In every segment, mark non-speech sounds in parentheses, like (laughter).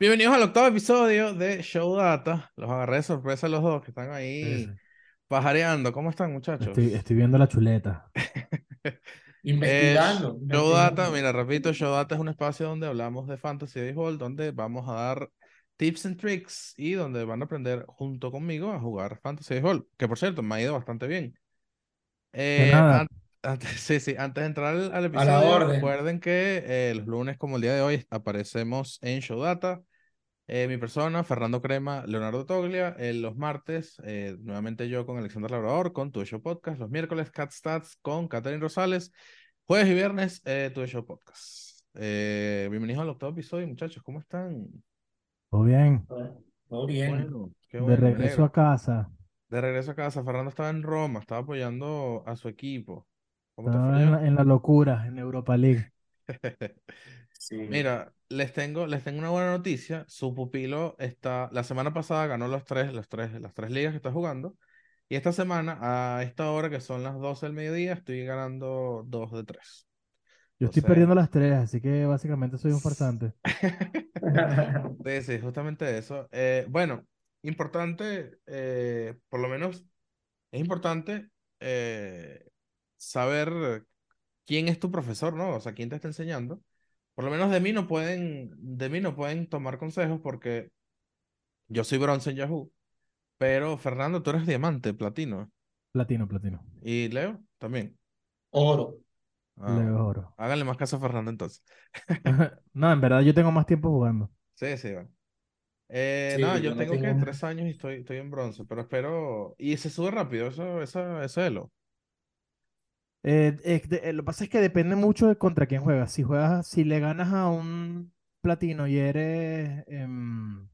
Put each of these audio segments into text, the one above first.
Bienvenidos al octavo episodio de Show Data. Los agarré de sorpresa los dos que están ahí sí. pajareando. ¿Cómo están, muchachos? Estoy, estoy viendo la chuleta. (laughs) Eh, Investigando. Show Data, mira, repito, Show Data es un espacio donde hablamos de Fantasy Baseball, donde vamos a dar tips and tricks y donde van a aprender junto conmigo a jugar Fantasy Baseball, que por cierto me ha ido bastante bien. Eh, antes, (laughs) sí, sí, antes de entrar al, episodio, recuerden que eh, los lunes, como el día de hoy, aparecemos en Show Data. Eh, mi persona, Fernando Crema, Leonardo Toglia. eh, los martes, eh, nuevamente yo con Alexander Labrador, con Tu Show Podcast. Los miércoles, Cat Stats con Catherine Rosales. Jueves y viernes, eh, Tu Show Podcast. Eh, bienvenidos al octavo episodio, muchachos. ¿Cómo están? Todo bien. Todo bien. Bueno, qué De regreso a casa. De regreso a casa. Fernando estaba en Roma, estaba apoyando a su equipo. ¿Cómo te fue Estaba en la, en la locura, en Europa League. (laughs) Sí. Mira, les tengo, les tengo una buena noticia. Su pupilo está, la semana pasada ganó los tres, los tres, las tres ligas que está jugando. Y esta semana, a esta hora que son las 12 del mediodía, estoy ganando dos de tres. Yo estoy perdiendo las tres, así que básicamente soy un farsante. (laughs) sí, sí, justamente eso. Eh, bueno, importante, eh, por lo menos, es importante eh, saber quién es tu profesor, ¿no? O sea, quién te está enseñando. Por lo menos de mí no pueden, de mí no pueden tomar consejos porque yo soy bronce en Yahoo, pero Fernando, tú eres diamante, platino. Platino, platino. Y Leo también. Oro. Ah, Leo oro. Háganle más caso a Fernando entonces. (laughs) No, en verdad yo tengo más tiempo jugando. Sí, sí, bueno. Eh, Sí, nada, yo yo no tengo que tengo- tres años y estoy, estoy en bronce, pero espero. Y se sube rápido, eso, eso, ese elo. Eh, de- eh, lo que pasa es que depende mucho de contra quién juegas. Si juegas, si le ganas a un platino y eres em,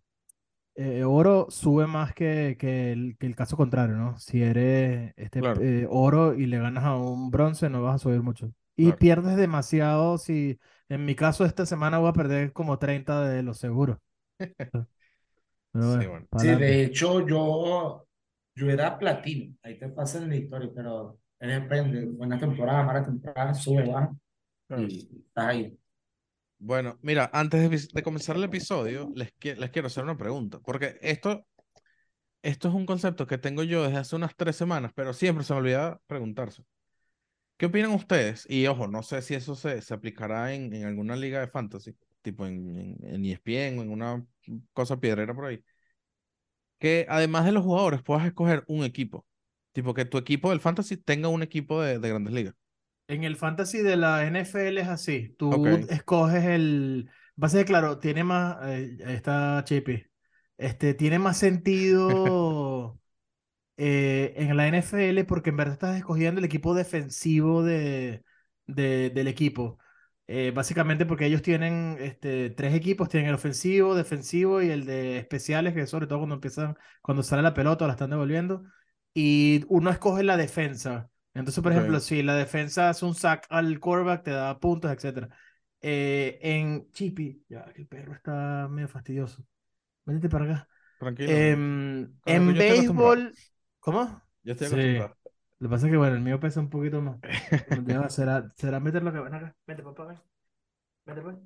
eh, oro, sube más que, que el, que el caso contrario, ¿no? Si eres este, Claro. eh, oro y le ganas a un bronce, no vas a subir mucho. Y Claro. pierdes demasiado si, en mi caso, esta semana voy a perder como 30 de los seguros. (laughs) Sí, bueno, de hecho, yo, yo era platino. Ahí te pasan la historia, pero depende. Buena temporada, mala temporada, sube, baja. Y estás ahí. Bueno, mira, antes de, de comenzar el episodio, les, qui- les quiero hacer una pregunta, porque esto, esto es un concepto que tengo yo desde hace unas tres semanas, pero siempre se me olvida preguntarse. ¿Qué opinan ustedes? Y ojo, no sé si eso se, se aplicará en, en alguna liga de fantasy, tipo en, en, en ESPN o en una cosa piedrera por ahí. Que además de los jugadores puedas escoger un equipo. Tipo que tu equipo del fantasy tenga un equipo de, de grandes ligas. En el fantasy de la NFL es así. Tú Ok. escoges el. Va a ser claro, tiene más. eh, ahí está Chippy. Este, tiene más sentido (laughs) eh, en la NFL porque en verdad estás escogiendo el equipo defensivo de, de- del equipo. Eh, básicamente porque ellos tienen este, tres equipos, tienen el ofensivo, defensivo y el de especiales, que sobre todo cuando empiezan, cuando sale la pelota o la están devolviendo. Y uno escoge la defensa. Entonces, por Ok. ejemplo, si la defensa hace un sack al quarterback, te da puntos, etc. Eh, en Chippy, ya que el perro está medio fastidioso. Métete para acá. Tranquilo. El en béisbol, ¿cómo? Yo estoy Sí. acostumbrado. Lo que pasa es que, bueno, el mío pesa un poquito más. (laughs) Será, será meterlo acá. Ven acá. Vete, papá, ven. Vete, pues.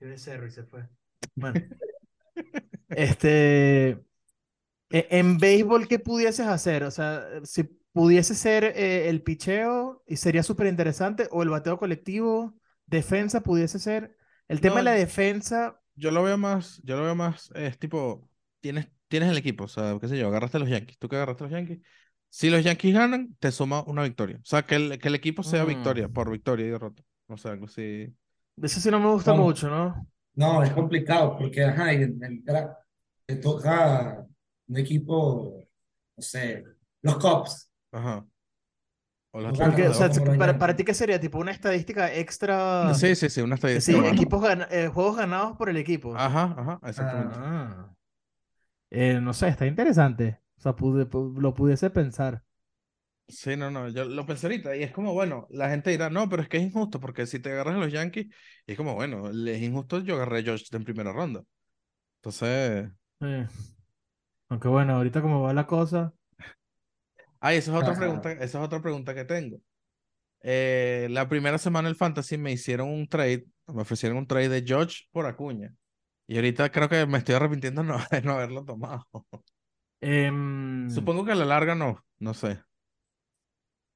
Yo de cerro y se fue. Bueno, (laughs) este. E- En béisbol, ¿qué pudieses hacer? O sea, si pudiese ser eh, el picheo y sería súper interesante, o el bateo colectivo, defensa pudiese ser. El tema No, de la defensa, Yo lo veo más, yo lo veo más, es tipo, tienes, tienes el equipo, o sea, qué sé yo, agarraste a los Yankees, tú que agarraste a los Yankees. Si los Yankees ganan, te suma una victoria. O sea, que el, que el equipo sea victoria, Mm. por victoria y derrota. O sea, algo así. eso sí no me gusta No. mucho, ¿no? No, es complicado porque, ajá, y en el draft te toca un equipo, no sé, los Cubs. Ajá. O los Porque, o sea, para, ti, ¿qué sería? Tipo una estadística extra. Sí, sí, sí, una Sí, estadística más. equipos gana- eh, juegos ganados por el equipo. Ajá, ajá, exactamente. Ah. Eh, no sé, está interesante. O sea, pude- pu- lo pudiese pensar. Sí, no, no, yo lo pensé ahorita y es como, bueno, la gente dirá, no, pero es que es injusto porque si te agarras a los Yankees, y es como, bueno, es injusto, yo agarré a Josh en primera ronda. Entonces, Eh, Aunque bueno, ahorita como va la cosa. Ay, esa es otra Ajá. pregunta, esa es otra pregunta que tengo. Eh, la primera semana del Fantasy me hicieron un trade, me ofrecieron un trade de George por Acuña. Y ahorita creo que me estoy arrepintiendo no, (laughs) de no haberlo tomado. Em, Supongo que a la larga no, no sé.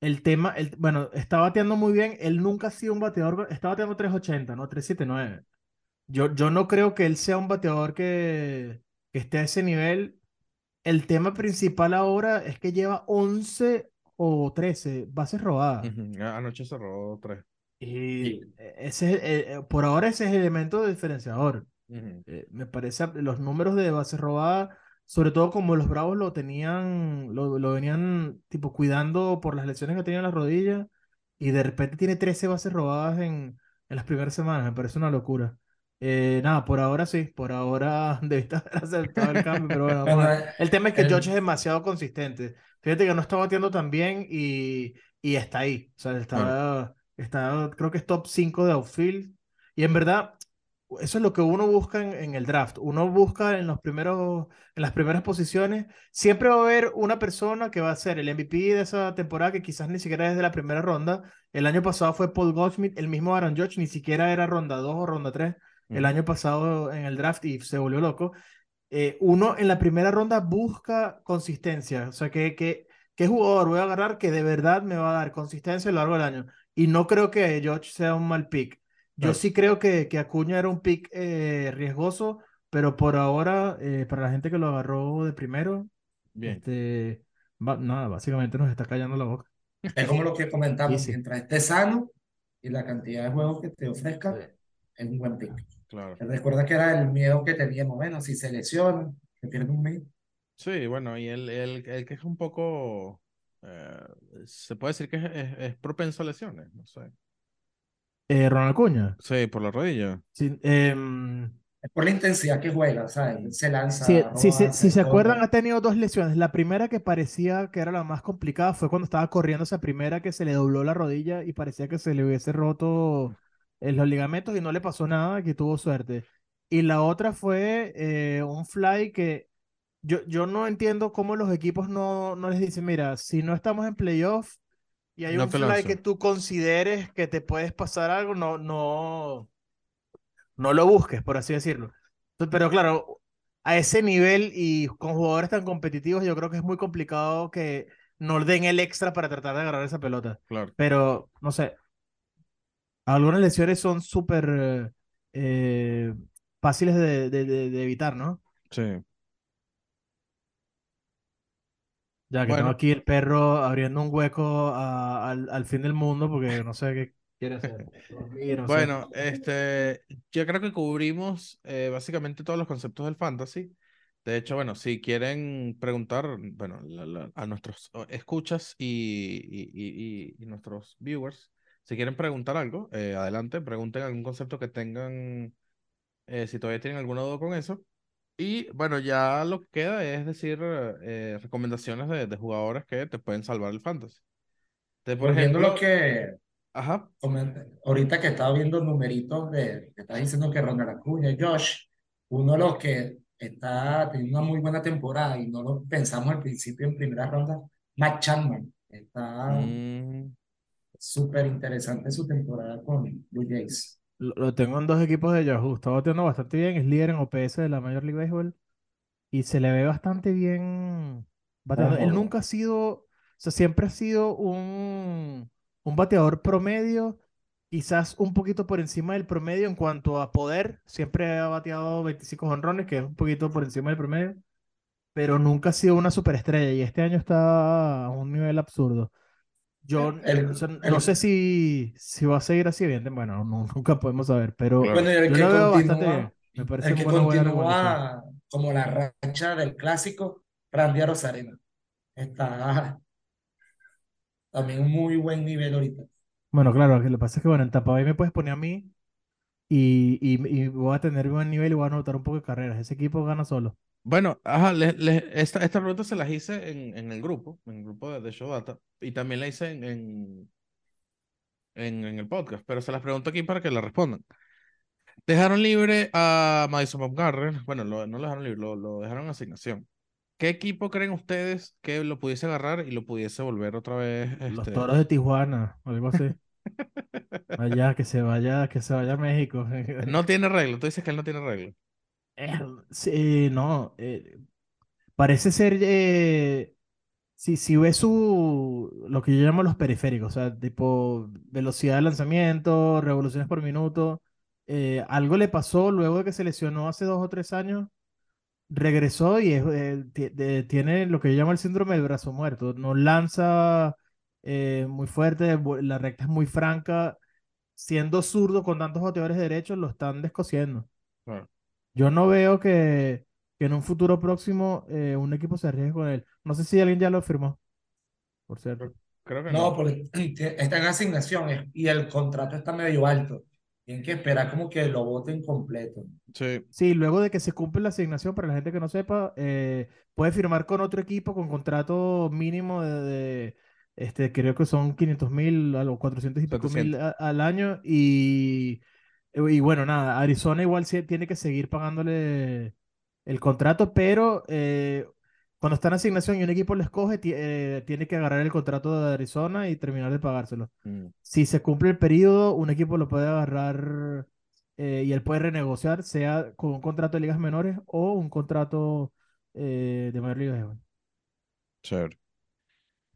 el tema, el, bueno, está bateando muy bien. Él nunca ha sido un bateador, está bateando 380, ¿no? 379. Yo, yo no creo que él sea un bateador que, que esté a ese nivel. El tema principal ahora es que lleva 11 o 13 bases robadas. Anoche se robó tres. Y ese, es el- eh, por ahora ese es el elemento diferenciador. Eh, me parece los números de bases robadas, sobre todo como los Bravos lo tenían, lo, lo venían tipo cuidando por las lesiones que tenía en las rodillas y de repente tiene 13 bases robadas en, en las primeras semanas, me parece una locura. Eh, nada, por ahora sí, por ahora (laughs) debiste haber aceptado el cambio, pero bueno, vamos a Bueno, ver. El tema es que el- George es demasiado consistente. Fíjate que no está batiendo tan bien y, y está ahí. O sea, está, está, creo que es top 5 de outfield. Y en verdad, eso es lo que uno busca en, en el draft. Uno busca en los primeros, en las primeras posiciones. Siempre va a haber una persona que va a ser el MVP de esa temporada que quizás ni siquiera es de la primera ronda. El año pasado fue Paul Goldschmidt, el mismo Aaron Judge ni siquiera era ronda 2 o ronda 3 el año pasado en el draft y se volvió loco. Eh, uno en la primera ronda busca consistencia. O sea, que, que, ¿qué jugador voy a agarrar que de verdad me va a dar consistencia a lo largo del año? Y no creo que George sea un mal pick. Yo sí creo que, que Acuña era un pick eh, riesgoso, pero por ahora, eh, para la gente que lo agarró de primero, Bien. este, va- nada, básicamente nos está callando la boca. es como lo que comentamos, Easy. mientras esté sano y la cantidad de juegos que te ofrezca, Sí. es un buen pick. Claro. Recuerda que era el miedo que teníamos, bueno, si se lesiona, que pierde un mes. Sí, bueno, y el, el, el que es un poco, eh, se puede decir que es, es- es propenso a lesiones, no sé. Eh, Ronald Acuña. Sí, por la rodilla. Sí, em, Es por la intensidad que juega, ¿sabes? Él se lanza, Si, roba, si, se- si se acuerdan, ha tenido dos lesiones. La primera que parecía que era la más complicada fue cuando estaba corriendo esa primera que se le dobló la rodilla y parecía que se le hubiese roto eh, los ligamentos y no le pasó nada, que tuvo suerte. Y la otra fue eh, un fly que yo, yo no entiendo cómo los equipos no, no les dicen, mira, si no estamos en playoff y hay No un fly lanzo. que tú consideres que te puedes pasar algo, no, no, no lo busques, por así decirlo. Pero claro, a ese nivel y con jugadores tan competitivos, yo creo que es muy complicado que no den el extra para tratar de agarrar esa pelota. Claro. Pero, no sé, algunas lesiones son súper eh, fáciles de, de- de- de evitar, ¿no? Sí. Ya que Bueno. aquí el perro abriendo un hueco a- al, al fin del mundo porque no sé qué quiere hacer. Dormir, no sé. Bueno, este, yo creo que cubrimos eh, básicamente todos los conceptos del fantasy. De hecho, bueno, si quieren preguntar, bueno, la- la- a nuestros escuchas y- y- y nuestros viewers, si quieren preguntar algo, eh, adelante, pregunten algún concepto que tengan, eh, si todavía tienen alguna duda con eso. Y bueno, ya lo que queda es decir eh, recomendaciones de, de jugadores que te pueden salvar el fantasy. De, por ejemplo, lo que ajá, ahorita que estaba viendo numeritos de, que estás diciendo que Ronald Acuña, Josh, uno de los que está teniendo una muy buena temporada y no lo pensamos al principio en primera ronda, Matt Chapman. Está mm, súper interesante su temporada con Blue Jays. Lo, lo tengo en dos equipos de Yahoo. Está bateando bastante bien. Es líder en OPS de la Major League Baseball. Y se le ve bastante bien bateando. Él Ojo. nunca ha sido, o sea, siempre ha sido un, un bateador promedio, quizás un poquito por encima del promedio en cuanto a poder. Siempre ha bateado 25 jonrones, que es un poquito por encima del promedio. Pero nunca ha sido una superestrella. Y este año está a un nivel absurdo. Yo El- o sea, el- no sé si, si va a seguir así bien. Bueno, (laughs) no- nunca podemos saber. Pero. Bueno, yo que lo veo bastante bien. Me parece el que continúa como la racha del clásico, Randy Rosarena. Está también un muy buen nivel ahorita. Bueno, claro, lo que pasa es que bueno, en Tampa Bay me puedes poner a mí y, y, y voy a tener buen nivel y voy a anotar un poco de carreras. Ese equipo gana solo. Bueno, ajá, le- le- esta, esta pregunta se las hice en, en el grupo, en el grupo de, de Show Data, y también la hice en, en, en, en el podcast, pero se las pregunto aquí para que la respondan. Dejaron libre a Madison Bumgarner, bueno, lo- no lo dejaron libre, lo, lo dejaron en asignación. ¿Qué equipo creen ustedes que lo pudiese agarrar y lo pudiese volver otra vez? Los este, toros de Tijuana, algo así. (laughs) Allá, que se vaya, que se vaya a México. No tiene regla, tú dices que él no tiene regla. Eh, sí, no, eh, parece ser, eh, si, si ves su, lo que yo llamo los periféricos, o sea, tipo velocidad de lanzamiento, revoluciones por minuto, eh, algo le pasó luego de que se lesionó hace dos o tres años, regresó y es, eh, tiene lo que yo llamo el síndrome del brazo muerto, no lanza muy fuerte, la recta es muy franca, siendo zurdo con tantos bateadores derechos, lo están descosiendo. Claro. Yo no veo que, que en un futuro próximo eh, un equipo se arriesgue con él. No sé si alguien ya lo firmó, por cierto. Creo que No, no. porque (clears throat) está en asignaciones y el contrato está medio alto. Tienen que esperar como que lo voten completo. Sí, Sí, luego de que se cumple la asignación, para la gente que no sepa, eh, puede firmar con otro equipo con contrato mínimo de, de, este, creo que son 500 mil, algo, 400 y pico mil 700. a- al año. Y, y bueno, nada, Arizona igual tiene que seguir pagándole el contrato, pero eh, cuando está en asignación y un equipo lo escoge, ti- eh, tiene que agarrar el contrato de Arizona y terminar de pagárselo. Mm, Si se cumple el periodo, un equipo lo puede agarrar eh, y él puede renegociar, sea con un contrato de ligas menores o un contrato eh, de mayor liga. chévere.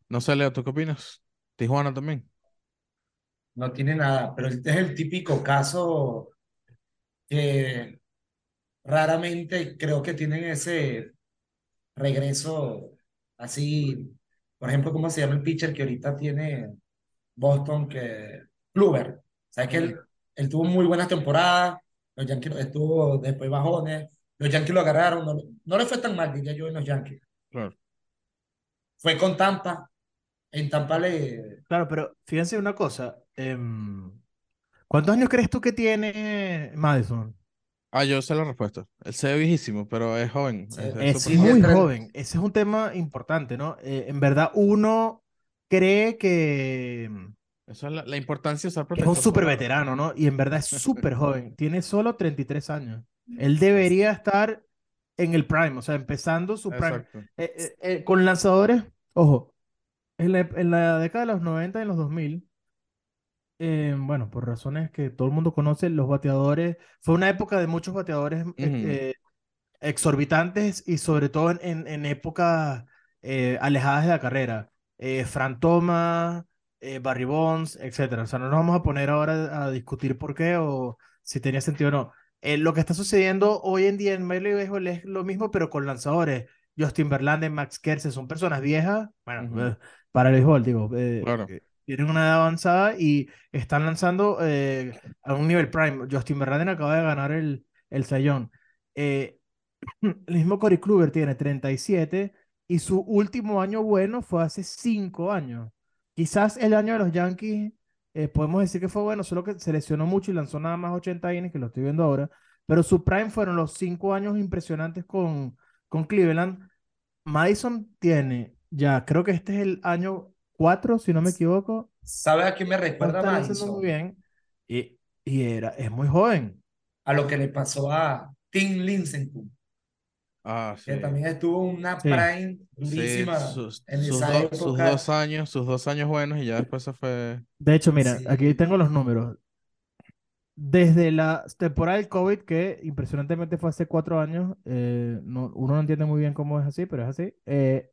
No sé, Leo, ¿tú qué opinas? Tijuana también. No tiene nada, pero este es el típico caso que raramente creo que tienen ese regreso así. Por ejemplo, ¿cómo se llama el pitcher que ahorita tiene Boston? Que Kluber. Sabes que él, él tuvo muy buenas temporadas, los Yankees estuvo después bajones, los Yankees lo agarraron, no, no le fue tan mal, diría yo, en los Yankees. Claro. Fue con Tampa, en Tampa le... Claro, pero fíjense una cosa. Em, ¿cuántos años crees tú que tiene Madison? Ah, yo sé la respuesta. Él se ve viejísimo, pero es joven. Sí. Es, muy joven. joven. Ese es un tema importante, ¿no? Eh, en verdad, uno cree que, Esa es la, la importancia de usar es un súper veterano, ¿no? Y en verdad es súper joven. (laughs) Tiene solo 33 años. Él debería estar en el prime, o sea, empezando su prime. Exacto. Eh, eh, eh, con lanzadores, ojo, en la, en la década de los 90 y en los 2000, eh, bueno, por razones que todo el mundo conoce, los bateadores, fue una época de muchos bateadores eh, eh, exorbitantes y sobre todo en, en, en épocas eh, alejadas de la carrera. Fran Thomas, Barry Bonds, etcétera. O sea, no nos vamos a poner ahora a discutir por qué o si tenía sentido o no. Lo que está sucediendo hoy en día en Major Baseball es lo mismo, pero con lanzadores. Justin Verlander, Max Scherzer, son personas viejas, bueno, Ujú. eh, para el béisbol, digo, Claro. Tienen una edad avanzada y están lanzando eh, a un nivel prime. Justin Verlander acaba de ganar el, el Sayón. Eh, (clears throat) el mismo Corey Kluber tiene 37 y su último año bueno fue hace 5 años. Quizás el año de los Yankees eh, podemos decir que fue bueno, solo que se lesionó mucho y lanzó nada más 80 innings, que lo estoy viendo ahora. Pero su prime fueron los 5 años impresionantes con, con Cleveland. Madison tiene ya, creo que este es el año 4, si no me equivoco. ¿Sabes a quién me recuerda Madison? muy bien. Y, y era, es muy joven. A lo que le pasó a Tim Lincecum, Ah, que sí. también estuvo en una Sí. prime Sí, durísima sus, en sus, esa do- sus dos años, sus dos años buenos y ya después se fue. De hecho, mira, Sí. aquí tengo los números. Desde la temporada del COVID, que impresionantemente fue hace cuatro años, eh, no, uno no entiende muy bien cómo es así, pero es así. eh,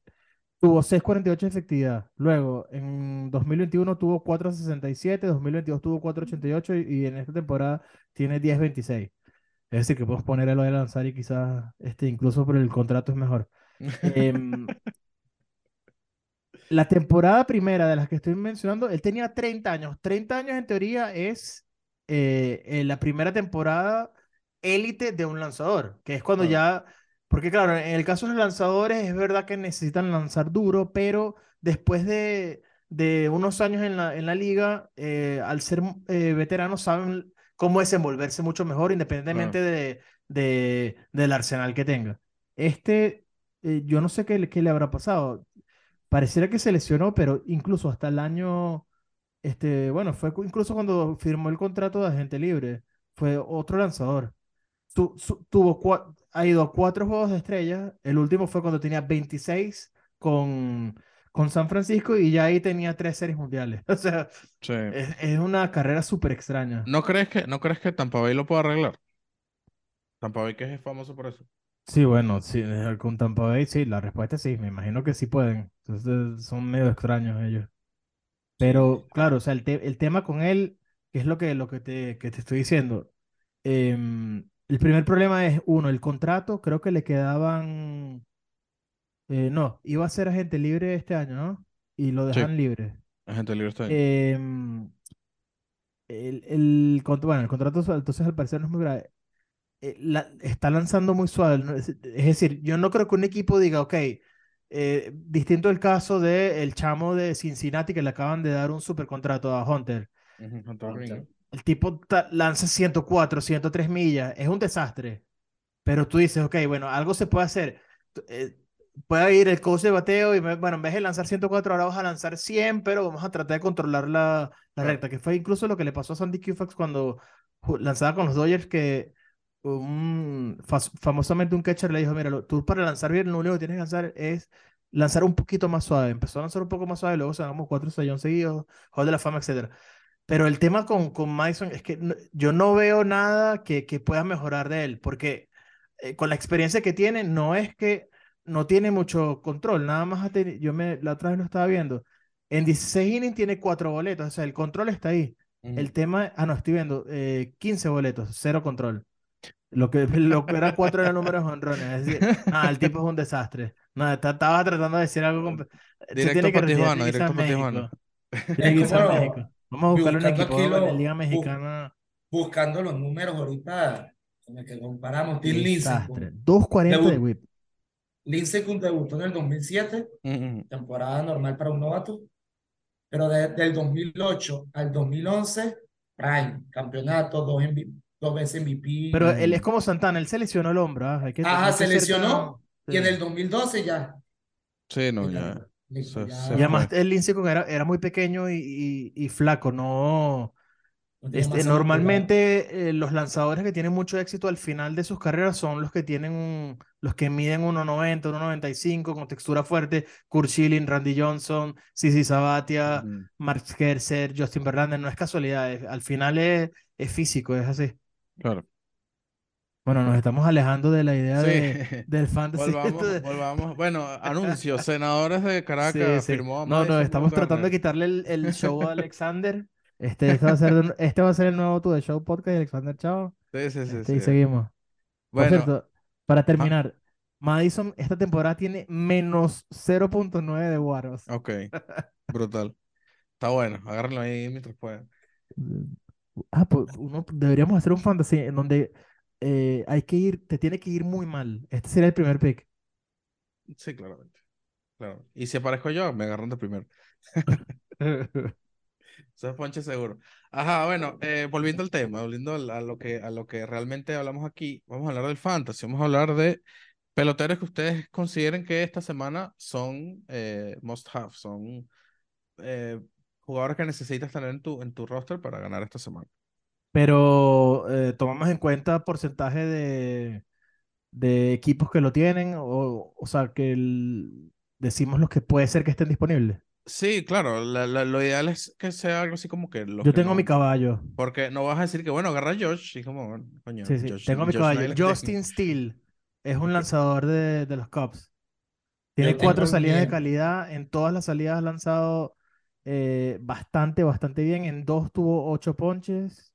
tuvo 6.48 de efectividad. Luego, en 2021 tuvo 4.67, 2022 tuvo 4.88 y, y en esta temporada tiene 10.26. Es decir, que podemos poner a lo de lanzar y quizás este, incluso por el contrato es mejor. Em, (laughs) la temporada primera de las que estoy mencionando, él tenía 30 años. 30 años en teoría es eh, eh, la primera temporada élite de un lanzador, que es cuando Claro. ya, porque claro, en el caso de los lanzadores es verdad que necesitan lanzar duro, pero después de, de unos años en la, en la liga, eh, al ser eh, veteranos saben cómo desenvolverse mucho mejor, independientemente de, de- del arsenal que tenga. Este, eh, yo no sé qué, le- qué le habrá pasado. Pareciera que se lesionó, pero incluso hasta el año, este, bueno, fue incluso cuando firmó el contrato de agente libre, fue otro lanzador. Tu- su- tuvo ha ido a cuatro juegos de estrellas, el último fue cuando tenía 26 con, con San Francisco y ya ahí tenía tres series mundiales. (laughs) O sea, Sí. es, es una carrera súper extraña. ¿No crees que, no crees que Tampa Bay lo pueda arreglar? Tampa Bay que es famoso por eso. Sí, bueno, sí, eh, con Tampa Bay, sí, la respuesta es sí, me imagino que sí pueden. Entonces, son medio extraños ellos. Pero, claro, o sea, el, te- el tema con él, que es lo que, lo que te, que te estoy diciendo. em, el primer problema es, uno, el contrato, creo que le quedaban, eh, no, iba a ser agente libre este año, ¿no? Y lo Sí, dejan libre. agente libre este año. Em, el, el, bueno, el contrato, entonces al parecer no es muy grave. eh, la- está lanzando muy suave. ¿no? Es, es decir, yo no creo que un equipo diga, ok, eh, distinto el caso de el chamo de Cincinnati que le acaban de dar un super contrato a Hunter. Ujú, Hunter Green. El tipo lanza 104, 103 millas, es un desastre. Pero tú dices, ok, bueno, algo se puede hacer. Eh, puede ir el coach de bateo y, bueno, en vez de lanzar 104, ahora vas a lanzar 100, pero vamos a tratar de controlar la, la recta, que fue incluso lo que le pasó a Sandy Koufax cuando lanzaba con los Dodgers, que un, famosamente un catcher le dijo, mira, tú para lanzar bien, lo único que tienes que lanzar es lanzar un poquito más suave. Empezó a lanzar un poco más suave, luego sacamos cuatro sellones seguidos, Hall de la Fama, etcétera. Pero el tema con, con Madison es que no- yo no veo nada que, que pueda mejorar de él, porque eh, con la experiencia que tiene, no es que no tiene mucho control, nada más yo me, la otra vez lo estaba viendo, en 16 innings tiene cuatro boletos, o sea, el control está ahí. Ujú. El tema, ah, no, estoy viendo, eh, 15 boletos, cero control. Lo que, (laughs) lo que era cuatro era números honrones, es decir, nada, el tipo es un desastre. Nada, está- estaba tratando de decir algo, con- se Directo tiene que pa' retirar, Tijuana, tiene que (laughs) irse a directo pa' Tijuana. México. Vamos a buscarle un equipo aquí en la Liga bu- Mexicana. buscando los números ahorita con el que comparamos. Tim. Lincecum. 2.40 de whip. Lincecum debutó en el 2007, Ujú. temporada normal para un novato, pero de- del 2008 al 2011, Prime, campeonato, dos, MVP dos veces MVP. Pero él es como Santana, él se lesionó el hombro. ah, Hay que, Ajá, hay se que lesionó tan- y en el 2012 ya. Sí, no, ya. Se- se Y además fue. el Lindsey Cook era, era muy pequeño y, y- y flaco, no. Este, normalmente eh, los lanzadores que tienen mucho éxito al final de sus carreras son los que tienen un- los que miden 1.90, 1.95 con textura fuerte, Kurt Schilling, Randy Johnson, Sisi Sabatia. Mark Scherzer, Justin Verlander, no es casualidad, es- al final es, es físico, es así. Claro. Bueno, nos estamos alejando de la idea Sí. de, (laughs) del fantasy. (laughs) Volvamos, de- volvamos. Bueno, (laughs) anuncios. Senadores de Caracas Sí, sí. firmó No, no, estamos tratando de quitarle el, el show a Alexander. Este, este va a ser, este va a ser el nuevo Tu de Show Podcast, Alexander, chao. Sí, sí, sí, Este, y seguimos. Por Bueno, cierto, para terminar, Madison esta temporada tiene menos 0.9 de Waros. ok. Brutal. Está bueno. Agárrenlo ahí mientras puedan. Ah, pues uno, deberíamos hacer un fantasy en donde eh, hay que ir, te tiene que ir muy mal. Este sería el primer pick. Sí, claramente. Claro. Y si aparezco yo, me agarran de primero. (laughs) Eso es ponche seguro. Ajá, bueno, eh, volviendo al tema, volviendo a lo que, a lo que realmente hablamos aquí, vamos a hablar del fantasy, vamos a hablar de peloteros que ustedes consideren que esta semana son eh, must have, son eh, jugadores que necesitas tener en tu, en tu roster para ganar esta semana. Pero eh, tomamos en cuenta porcentaje de, de equipos que lo tienen, o, o sea, que el- decimos los que puede ser que estén disponibles. Sí, claro, la- la- lo ideal es que sea algo así como que Yo que tengo no- mi caballo. Porque no vas a decir que, bueno, agarra a Josh, y como, bueno, coño, Sí, sí, Josh- tengo mi Josh caballo. Justin Steele es un lanzador de, de los Cubs. Tiene cuatro salidas de calidad. En todas las salidas ha lanzado eh, bastante, bastante bien. En dos tuvo ocho ponches.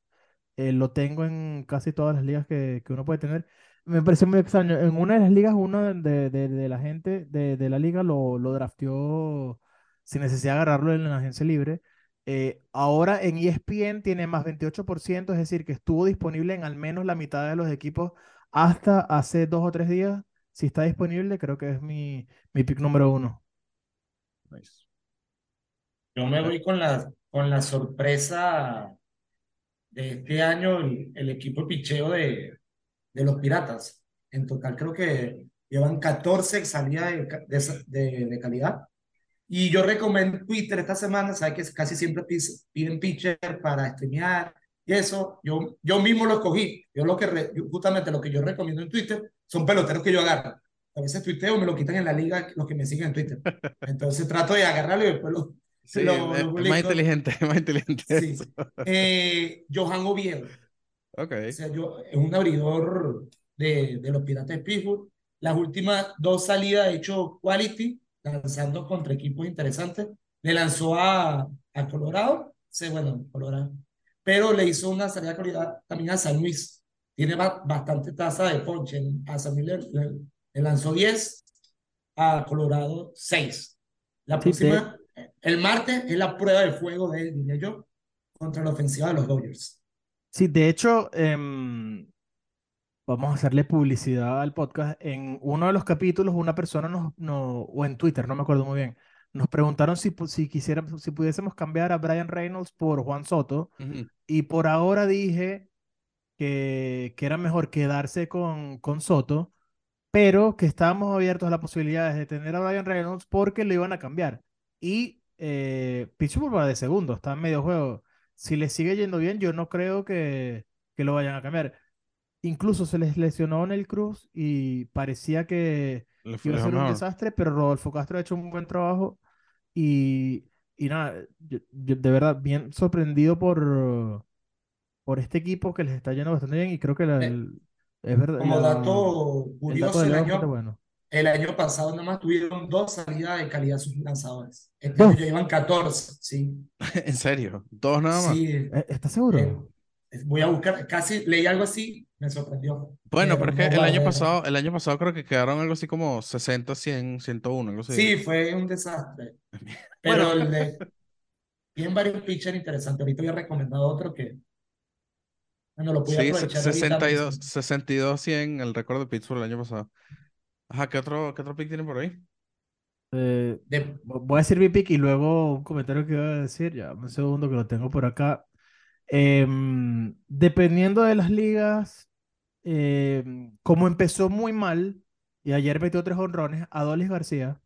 Eh, lo tengo en casi todas las ligas que, que uno puede tener. Me parece muy extraño. En una de las ligas, uno de, de- de la gente de, de la liga lo, lo drafteó sin necesidad de agarrarlo en la agencia libre. Eh, ahora en ESPN tiene más 28%, es decir, que estuvo disponible en al menos la mitad de los equipos hasta hace dos o tres días. Si está disponible, creo que es mi, mi pick número uno. Nice. Yo me voy con la, con la sorpresa de este año, el, el equipo de picheo de, de los Piratas. En total creo que llevan 14 salidas de, de, de- calidad. Y yo recomiendo Twitter esta semana, sabes que casi siempre piden pitcher para streamear y eso. Yo, yo mismo lo escogí. Yo lo que re- justamente lo que yo recomiendo en Twitter son peloteros que yo agarro. A veces tuiteo, me lo quitan en la liga los que me siguen en Twitter. (laughs) Entonces trato de agarrarlo y después lo, Sí, lo- es- lo es más inteligente, es más inteligente Sí. Eh, Johan Oviedo. Ok. O sea, yo, es un abridor de, de los Piratas de Pittsburgh. Las últimas dos salidas ha hecho quality, lanzando contra equipos interesantes. Le lanzó a, a Colorado, sí, bueno, Colorado, pero le hizo una salida de calidad también a San Luis. Tiene ba bastante tasa de ponche. A San Luis le, le, le lanzó 10, a Colorado 6. La Sí, próxima, el martes, es la prueba de fuego de él, diría yo, contra la ofensiva de los Dodgers. Sí, de hecho, em, vamos a hacerle publicidad al podcast. En uno de los capítulos, una persona nos, no, o en Twitter, no me acuerdo muy bien, nos preguntaron si, si quisiéramos, si pudiésemos cambiar a Brian Reynolds por Juan Soto. Ujú. Y por ahora dije que, que era mejor quedarse con, con Soto, pero que estábamos abiertos a las posibilidades de tener a Brian Reynolds porque lo iban a cambiar. Y eh, Pittsburgh va de segundo, está en medio juego. Si le sigue yendo bien, yo no creo que, que lo vayan a cambiar. Incluso se les lesionó en el Cruz y parecía que Le iba a ser un desastre, pero Rodolfo Castro ha hecho un buen trabajo y, y nada, yo- yo de verdad, bien sorprendido por, por este equipo que les está yendo bastante bien y creo que la- Eh, el- es verdad, como la- dato el dato curioso, de el año, bueno. El año pasado nada más tuvieron dos salidas de calidad sus lanzadores. Este Dos. año llevan 14, sí. (laughs) ¿En serio? ¿Dos nada más? Sí, Eh, ¿Estás seguro? eh, voy a buscar, casi leí algo así, me sorprendió. Bueno, pero es que el año pasado, el año pasado creo que quedaron algo así como 60, 100, 101, algo así. Sí, fue un desastre. (laughs) Pero el de, tienen varios pitchers interesantes. Ahorita voy a recomendar otro que, bueno, lo pude Sí, se- aprovechar ahorita 62, mismo. 62, 100, el récord de Pittsburgh el año pasado. Ajá, ¿qué otro, qué otro pick tienen por ahí? Eh, De, vo- voy a decir mi pick y luego un comentario que iba a decir, ya un segundo que lo tengo por acá. Em, dependiendo de las ligas, em, como empezó muy mal y ayer metió tres honrones, Adolis García,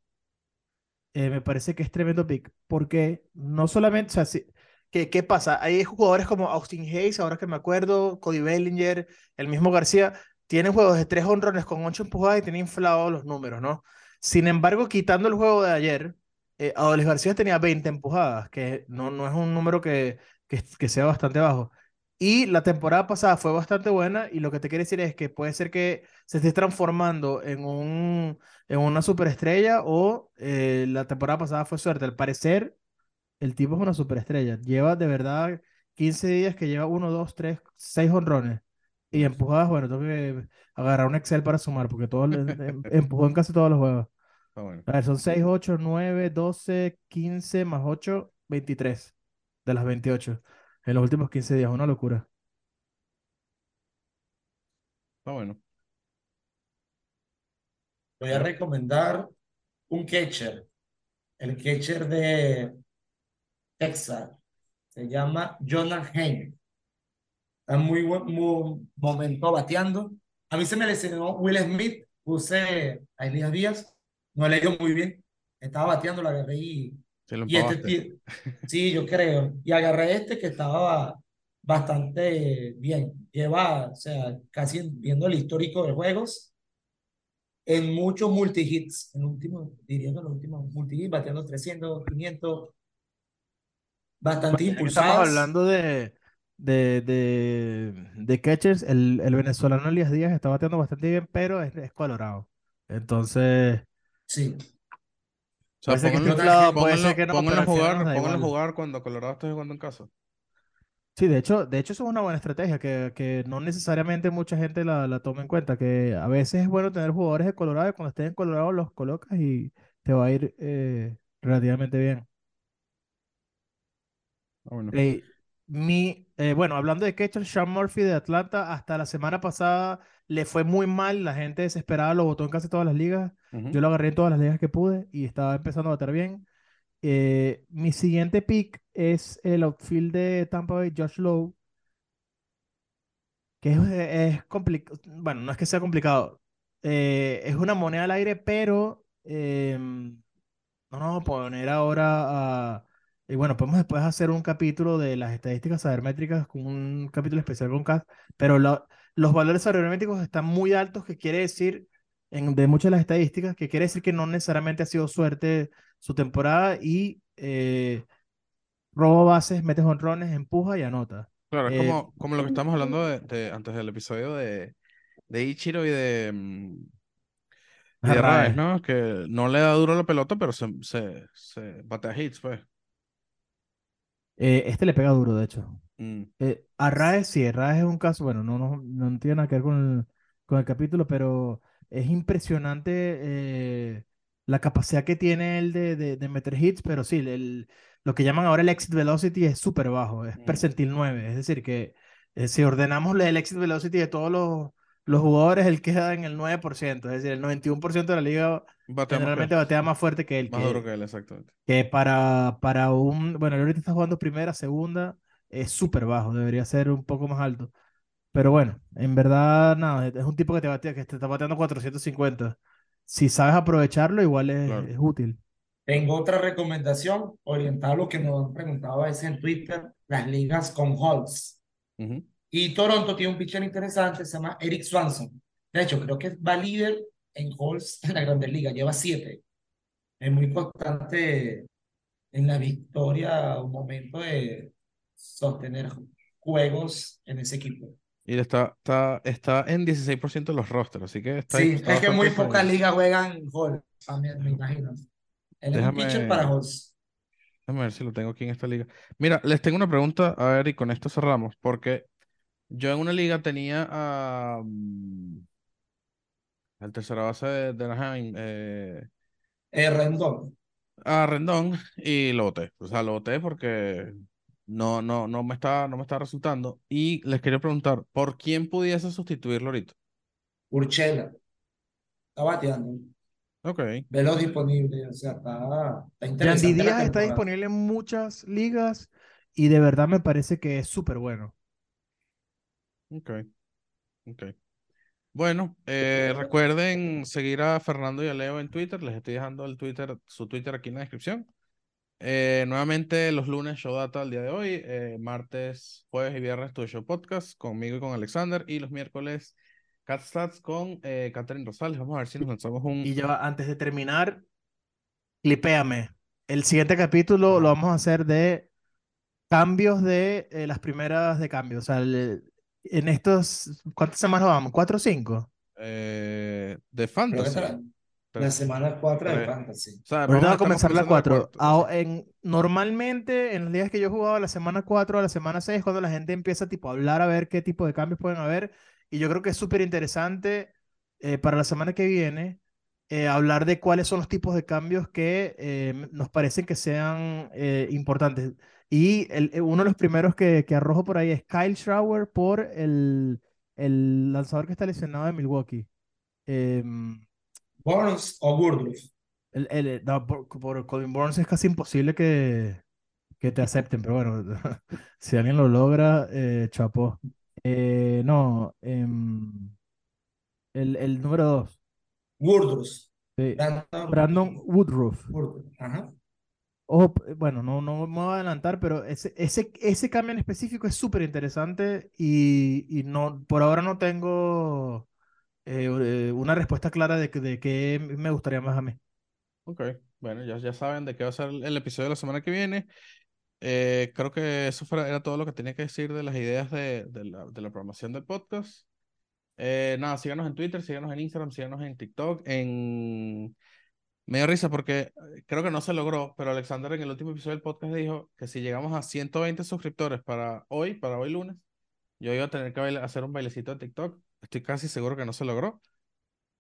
eh, me parece que es tremendo pick, porque no solamente, o sea, sí- ¿qué, qué pasa? Hay jugadores como Austin Hayes, ahora que me acuerdo, Cody Bellinger, el mismo García, tienen juegos de tres honrones con ocho empujadas y tienen inflados los números, ¿no? Sin embargo, quitando el juego de ayer, eh, Adolis García tenía 20 empujadas, que no, no es un número que, que, que sea bastante bajo. Y la temporada pasada fue bastante buena y lo que te quiere decir es que puede ser que se esté transformando en un, en una superestrella o eh, la temporada pasada fue suerte. Al parecer, el tipo es una superestrella. Lleva de verdad 15 días que lleva 1, 2, 3, 6 honrones. Y empujadas, bueno, tengo que agarrar un Excel para sumar porque todo, em- (laughs) empujó en casi todos los juegos. Está bueno. A ver, son 6, 8, 9, 12, 15 más 8, 23 de las 28 en los últimos 15 días. Una locura. Está bueno. voy a recomendar un catcher, el catcher de Texas. Se llama Jonah Heim. Está muy buen muy momento bateando. A mí se me lesionó Will Smith. Puse a Elías Díaz. No le dio muy bien. Estaba bateando, lo agarré y Y este sí, yo creo. Y agarré este que estaba bastante bien. Lleva, o sea, casi viendo el histórico de juegos, en muchos multi-hits. En último, diría que en los últimos multi-hits, bateando 300, 500, bastante Ya que estamos hablando de, de, de, de catchers, el, el venezolano Elías Díaz está bateando bastante bien, pero es, es colorado. Entonces, Sí, O sea, puede ser que pónganlo- inflado, puede pónganlo, ser que no, pónganlo a jugar, pónganlo cuando Colorado esté jugando en casa. Sí, de hecho, de hecho eso es una buena estrategia que, que no necesariamente mucha gente la, la toma en cuenta, que a veces es bueno tener jugadores de Colorado y cuando estén en Colorado los colocas y te va a ir eh, relativamente bien. Ah, bueno. Eh, mi, eh, bueno, hablando de catcher, Sean Murphy de Atlanta, hasta la semana pasada le fue muy mal, la gente desesperada lo votó en casi todas las ligas, yo lo agarré en todas las ligas que pude y estaba empezando a bater bien. Eh, mi siguiente pick es el outfield de Tampa Bay, Josh Lowe, que es, es complicado, bueno, no es que sea complicado, eh, es una moneda al aire, pero em, no nos vamos a poner ahora a... Y bueno, podemos después hacer un capítulo de las estadísticas sabermétricas con un capítulo especial con CAS, pero la- los valores sabermétricos están muy altos, que quiere decir, en, de muchas de las estadísticas, que quiere decir que no necesariamente ha sido suerte su temporada y eh, roba bases, mete jonrones, empuja y anota. Claro, es Eh, como, como lo que estamos hablando de, de- antes del episodio de, de Ichiro y de, mm, y de. Arraez, ¿no? Que no le da duro la pelota, pero se, se, se batea hits, pues. Eh, este le pega duro, de hecho. Mm, Eh, Arraez, sí, Arraez es un caso, bueno, no, no, no tiene nada que ver con el, con el capítulo, pero es impresionante eh, la capacidad que tiene él de, de, de meter hits, pero sí, el, lo que llaman ahora el exit velocity es súper bajo, es Mm. percentil 9, es decir, que eh, si ordenamos el exit velocity de todos los, los jugadores, él queda en el 9%, es decir, el 91% de la liga batea más que generalmente él, batea más fuerte que él, más que, duro que él, exactamente. que para, para un, bueno, él ahorita está jugando primera, segunda, es súper bajo, debería ser un poco más alto. Pero bueno, en verdad, nada, es un tipo que te batea, que te está bateando 450. Si sabes aprovecharlo, igual es, Claro. es útil. Tengo otra recomendación orientada a lo que nos han preguntado a veces en Twitter, las ligas con Holtz. Ujú. Y Toronto tiene un pitcher interesante, se llama Eric Swanson. De hecho, creo que va líder en Holtz en la Grandes Ligas, lleva siete. Es muy constante en la victoria, un momento de sostener juegos en ese equipo. Y está, está, está en 16% de los rosters, así que está, Sí, está es que muy pocas ligas juegan Holtz, también me imagino. Él es un pitcher para Déjame, Holtz. déjame ver si lo tengo aquí en esta liga. Mira, les tengo una pregunta, a ver, y con esto cerramos, porque yo en una liga tenía a, mm, al tercera base de, de Anaheim, eh, Eh, Rendón. a Rendón, y lo boté. O sea, lo boté porque no, no, no me está, no me está resultando. Y les quería preguntar, ¿por quién pudiese sustituirlo ahorita? Urchela. Está bateando. Ok, Velo disponible. O sea, está, está interesante la Díaz está disponible en muchas ligas y de verdad me parece que es súper bueno. Ok, ok. Bueno, eh, recuerden seguir a Fernando y a Leo en Twitter. Les estoy dejando el Twitter, su Twitter aquí en la descripción. Eh, nuevamente los lunes Show Data el día de hoy, eh, martes, jueves y viernes tu Show Podcast conmigo y con Alexander y los miércoles Cat Stats con eh, Catherine Rosales. Vamos a ver si nos lanzamos un... Y ya antes de terminar, clipéame. El siguiente capítulo lo vamos a hacer de cambios de eh, las primeras de cambio. O sea, el- en estos, ¿cuántas semanas vamos? ¿Cuatro o cinco? eh, de Fantasy. estará la semana 4 de. Fantasy. O sea, vamos va a comenzar la comenzando 4. cuarta, exacto. en, normalmente en los días que yo he jugado, la semana 4 a la semana 6, cuando la gente empieza tipo, a hablar a ver qué tipo de cambios pueden haber. Y yo creo que es súper interesante eh, para la semana que viene eh, hablar de cuáles son los tipos de cambios que eh, nos parecen que sean eh, importantes. Y el, eh, uno de los primeros que, que arrojo por ahí es Kyle Schauer por el, el lanzador que está lesionado de Milwaukee. Em, Burns o Woodruff. el, el- no, por, por Colin Burns es casi imposible que, que te acepten, pero bueno, (laughs) si alguien lo logra, eh, chapó. Eh, no, em, el, el número dos, Woodruff. sí, Brandon Brandon Woodruff. Woodruff. Ajá. Bueno, no, no me voy a adelantar, pero ese, ese, ese cambio en específico es súper interesante y, y no, por ahora no tengo eh, eh, una respuesta clara de, de qué me gustaría más a mí. Ok, bueno, ya, ya saben de qué va a ser el, episodio de la semana que viene. Eh, creo que eso fuera- era todo lo que tenía que decir de las ideas de, de la, de la programación del podcast. Eh, nada, síganos en Twitter, síganos en Instagram, síganos en TikTok, en... Me dio risa porque eh, creo que no se logró, pero Alexander en el último episodio del podcast dijo que si llegamos a 120 suscriptores para hoy, para hoy lunes, yo iba a tener que hacer un bailecito de TikTok. Estoy casi seguro que no se logró.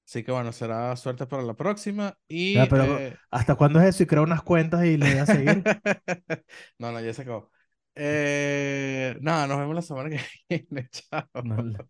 Así que bueno, será suerte para la próxima. Y Ya, pero eh, ¿hasta cuándo es eso? Y creo unas cuentas y le voy a seguir. (laughs) No, no, ya se acabó. Eh, nada, nos vemos la semana que (laughs) viene. Chao. No,